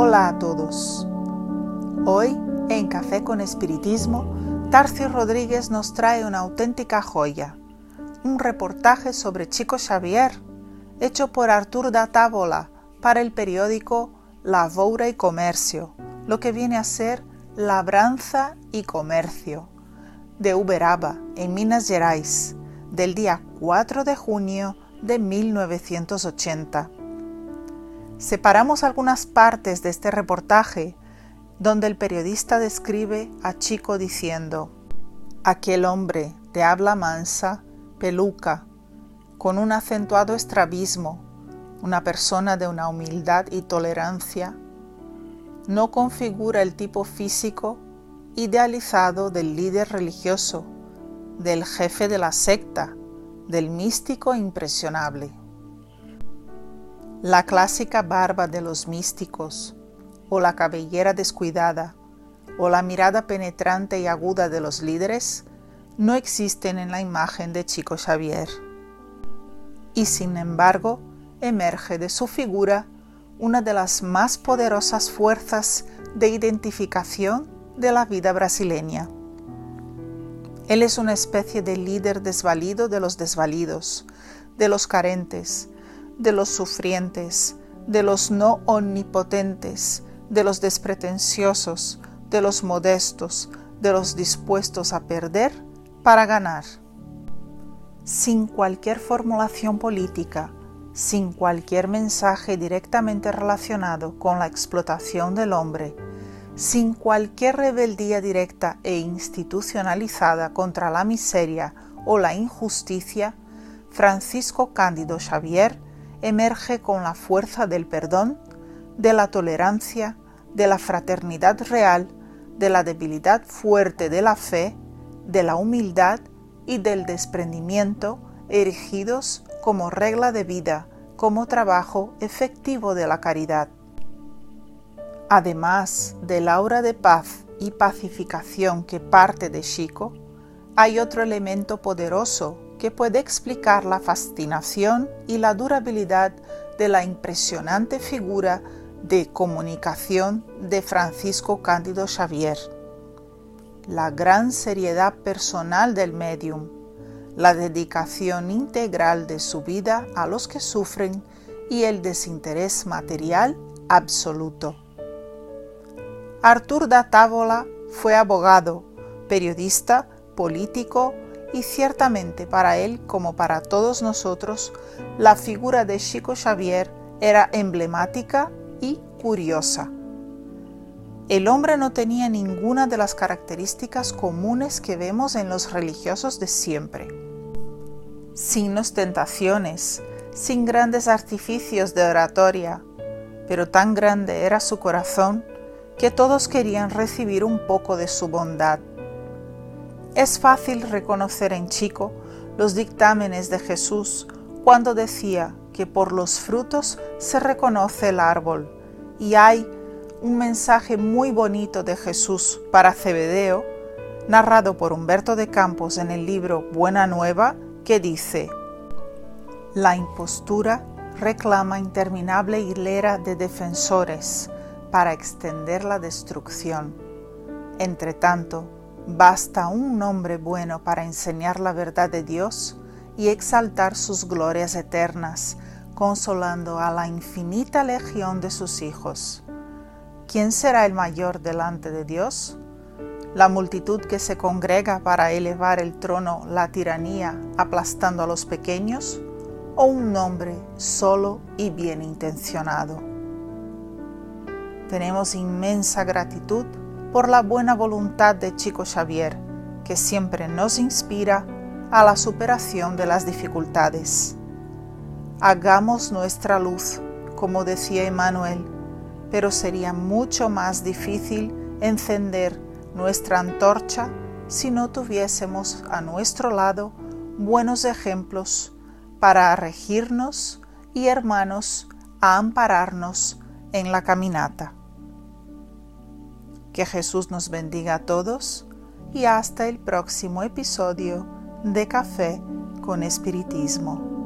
Hola a todos. Hoy, en Café con Espiritismo, Tarcio Rodríguez nos trae una auténtica joya, un reportaje sobre Chico Xavier, hecho por Artur da Távola para el periódico Lavoura y Comercio, lo que viene a ser Labranza y Comercio, de Uberaba, en Minas Gerais, del día 4 de junio de 1980. Separamos algunas partes de este reportaje donde el periodista describe a Chico diciendo, aquel hombre de habla mansa, peluca, con un acentuado estrabismo, una persona de una humildad y tolerancia, no configura el tipo físico idealizado del líder religioso, del jefe de la secta, del místico impresionable. La clásica barba de los místicos, o la cabellera descuidada, o la mirada penetrante y aguda de los líderes no existen en la imagen de Chico Xavier. Y sin embargo, emerge de su figura una de las más poderosas fuerzas de identificación de la vida brasileña. Él es una especie de líder desvalido de los desvalidos, de los carentes, de los sufrientes, de los no omnipotentes, de los despretenciosos, de los modestos, de los dispuestos a perder para ganar. Sin cualquier formulación política, sin cualquier mensaje directamente relacionado con la explotación del hombre, sin cualquier rebeldía directa e institucionalizada contra la miseria o la injusticia, Francisco Cándido Xavier emerge con la fuerza del perdón, de la tolerancia, de la fraternidad real, de la debilidad fuerte de la fe, de la humildad y del desprendimiento erigidos como regla de vida, como trabajo efectivo de la caridad. Además del aura de paz y pacificación que parte de Chico, hay otro elemento poderoso que puede explicar la fascinación y la durabilidad de la impresionante figura de comunicación de Francisco Cándido Xavier. La gran seriedad personal del medium, la dedicación integral de su vida a los que sufren y el desinterés material absoluto. Artur da Távola fue abogado, periodista, político, y ciertamente para él como para todos nosotros, la figura de Chico Xavier era emblemática y curiosa. El hombre no tenía ninguna de las características comunes que vemos en los religiosos de siempre. Sin ostentaciones, sin grandes artificios de oratoria, pero tan grande era su corazón que todos querían recibir un poco de su bondad es fácil reconocer en Chico los dictámenes de Jesús cuando decía que por los frutos se reconoce el árbol. Y hay un mensaje muy bonito de Jesús para Cebedeo, narrado por Humberto de Campos en el libro Buena Nueva, que dice, La impostura reclama interminable hilera de defensores para extender la destrucción. Entre tanto, Basta un nombre bueno para enseñar la verdad de Dios y exaltar sus glorias eternas, consolando a la infinita legión de sus hijos. ¿Quién será el mayor delante de Dios? La multitud que se congrega para elevar el trono, la tiranía, aplastando a los pequeños, o un nombre solo y bien intencionado. Tenemos inmensa gratitud por la buena voluntad de Chico Xavier, que siempre nos inspira a la superación de las dificultades. Hagamos nuestra luz, como decía Emmanuel, pero sería mucho más difícil encender nuestra antorcha si no tuviésemos a nuestro lado buenos ejemplos para regirnos y hermanos a ampararnos en la caminata. Que Jesús nos bendiga a todos y hasta el próximo episodio de Café con Espiritismo.